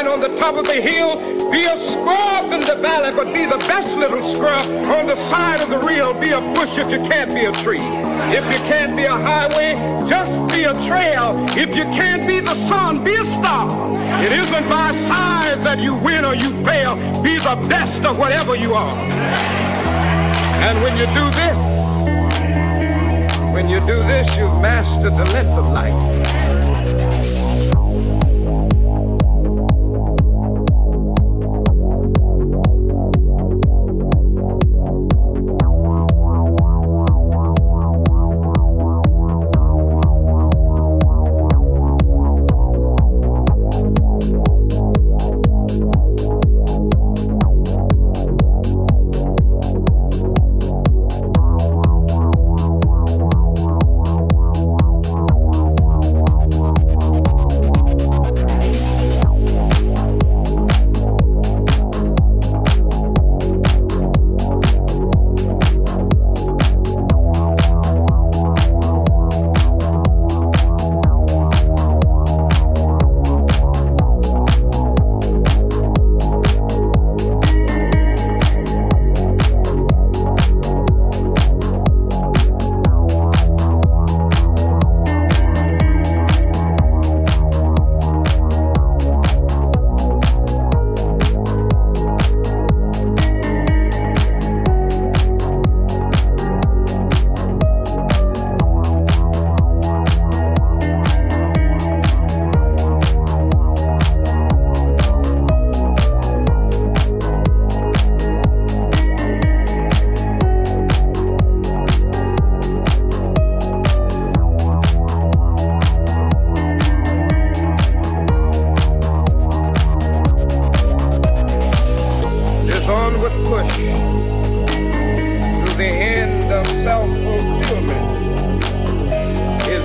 on the top of the hill, be a scrub in the valley, but be the best little scrub on the side of the reel. Be a bush if you can't be a tree. If you can't be a highway, just be a trail. If you can't be the sun, be a star. It isn't by size that you win or you fail. Be the best of whatever you are. And when you do this, when you do this, you've mastered the length of life.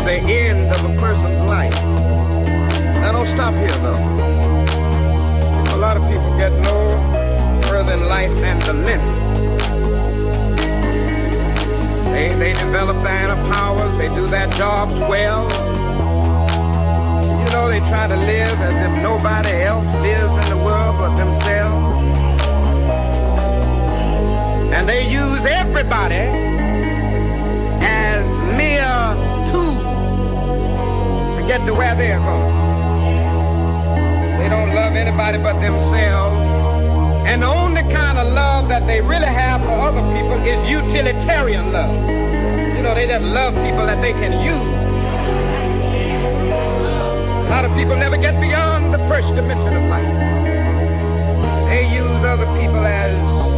the end of a person's life. Now don't stop here though. A lot of people get no further in life than the limit. They, they develop their inner powers, they do their jobs well. You know they try to live as if nobody else lives in the world but themselves. And they use everybody get to where they're going. They don't love anybody but themselves. And the only kind of love that they really have for other people is utilitarian love. You know, they just love people that they can use. A lot of people never get beyond the first dimension of life. They use other people as